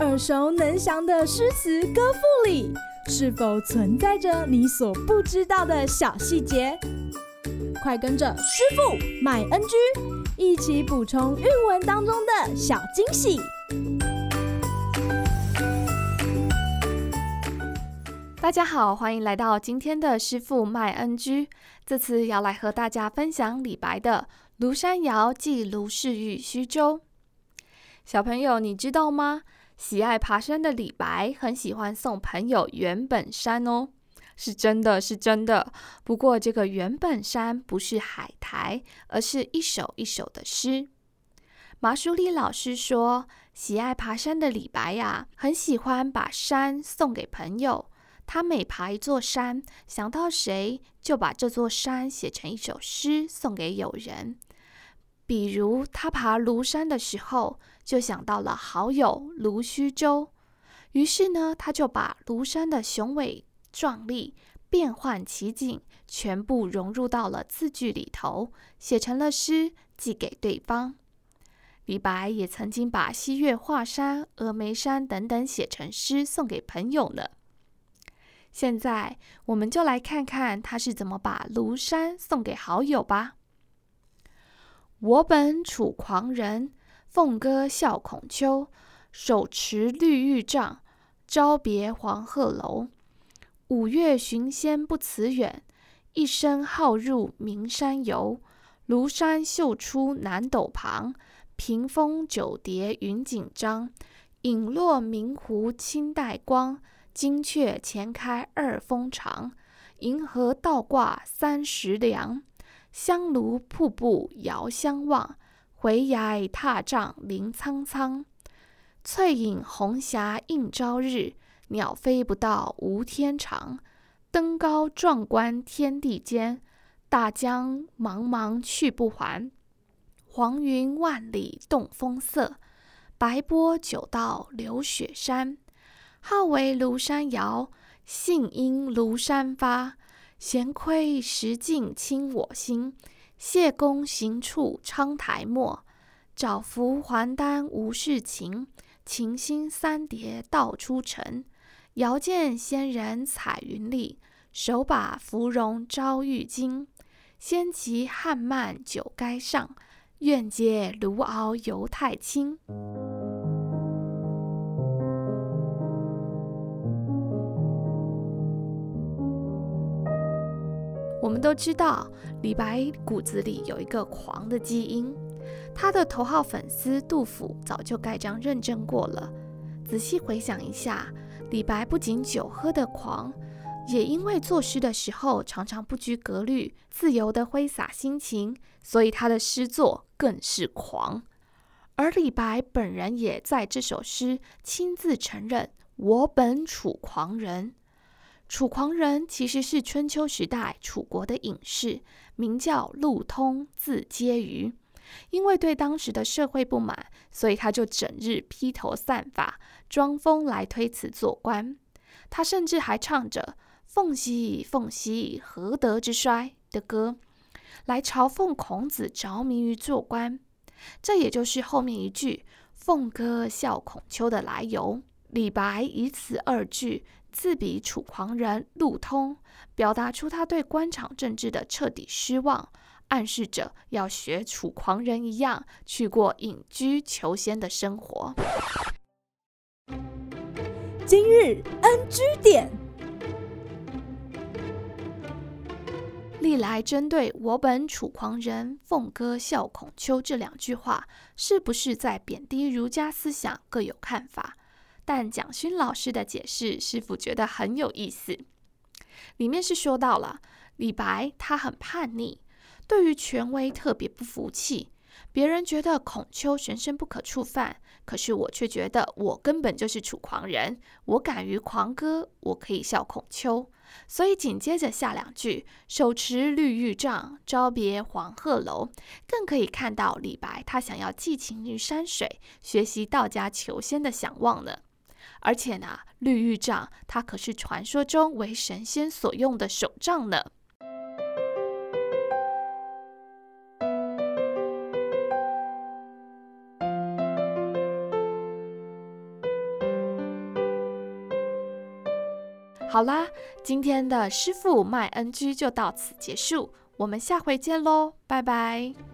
耳熟能详的诗词歌赋里，是否存在着你所不知道的小细节？快跟着师傅麦恩居一起补充韵文当中的小惊喜！大家好，欢迎来到今天的师傅麦恩居。这次要来和大家分享李白的《庐山谣寄卢氏玉虚舟》。小朋友，你知道吗？喜爱爬山的李白很喜欢送朋友原本山哦，是真的，是真的。不过这个原本山不是海苔，而是一首一首的诗。马书丽老师说，喜爱爬山的李白呀，很喜欢把山送给朋友。他每爬一座山，想到谁，就把这座山写成一首诗送给友人。比如他爬庐山的时候，就想到了好友卢虚舟，于是呢，他就把庐山的雄伟壮丽、变幻奇景全部融入到了字句里头，写成了诗，寄给对方。李白也曾经把西岳华山、峨眉山等等写成诗送给朋友呢。现在，我们就来看看他是怎么把庐山送给好友吧。我本楚狂人，凤歌笑孔丘。手持绿玉杖，朝别黄鹤楼。五岳寻仙不辞远，一生好入名山游。庐山秀出南斗旁，屏风九叠云锦张。影落明湖青黛光，金阙前开二峰长。银河倒挂三十梁。香炉瀑布遥相望，回崖踏嶂林苍苍。翠影红霞映朝日，鸟飞不到无天长。登高壮观天地间，大江茫茫去不还。黄云万里动风色，白波九道流雪山。号为庐山谣，兴因庐山发。闲亏石镜清我心，谢公行处昌台没。早服还丹无世情，情心三叠道出尘。遥见仙人彩云里，手把芙蓉朝玉京。仙骑汉漫酒该上，愿解卢媪犹太清。我们都知道，李白骨子里有一个狂的基因。他的头号粉丝杜甫早就盖章认证过了。仔细回想一下，李白不仅酒喝得狂，也因为作诗的时候常常不拘格律，自由地挥洒心情，所以他的诗作更是狂。而李白本人也在这首诗亲自承认：“我本楚狂人。”楚狂人其实是春秋时代楚国的隐士，名叫陆通，字阶鱼。因为对当时的社会不满，所以他就整日披头散发，装疯来推辞做官。他甚至还唱着“凤兮凤兮，何德之衰”的歌，来嘲讽孔子着迷于做官。这也就是后面一句“凤歌笑孔丘”的来由。李白以此二句。自比楚狂人陆通，表达出他对官场政治的彻底失望，暗示着要学楚狂人一样去过隐居求仙的生活。今日 NG 点，历来针对“我本楚狂人，凤歌笑孔丘”这两句话，是不是在贬低儒家思想，各有看法。但蒋勋老师的解释，师傅觉得很有意思。里面是说到了李白，他很叛逆，对于权威特别不服气。别人觉得孔丘神圣不可触犯，可是我却觉得我根本就是楚狂人。我敢于狂歌，我可以笑孔丘。所以紧接着下两句，手持绿玉杖，朝别黄鹤楼，更可以看到李白他想要寄情于山水，学习道家求仙的想望呢。而且呢，绿玉杖它可是传说中为神仙所用的手杖呢。好啦，今天的师傅麦恩居就到此结束，我们下回见喽，拜拜。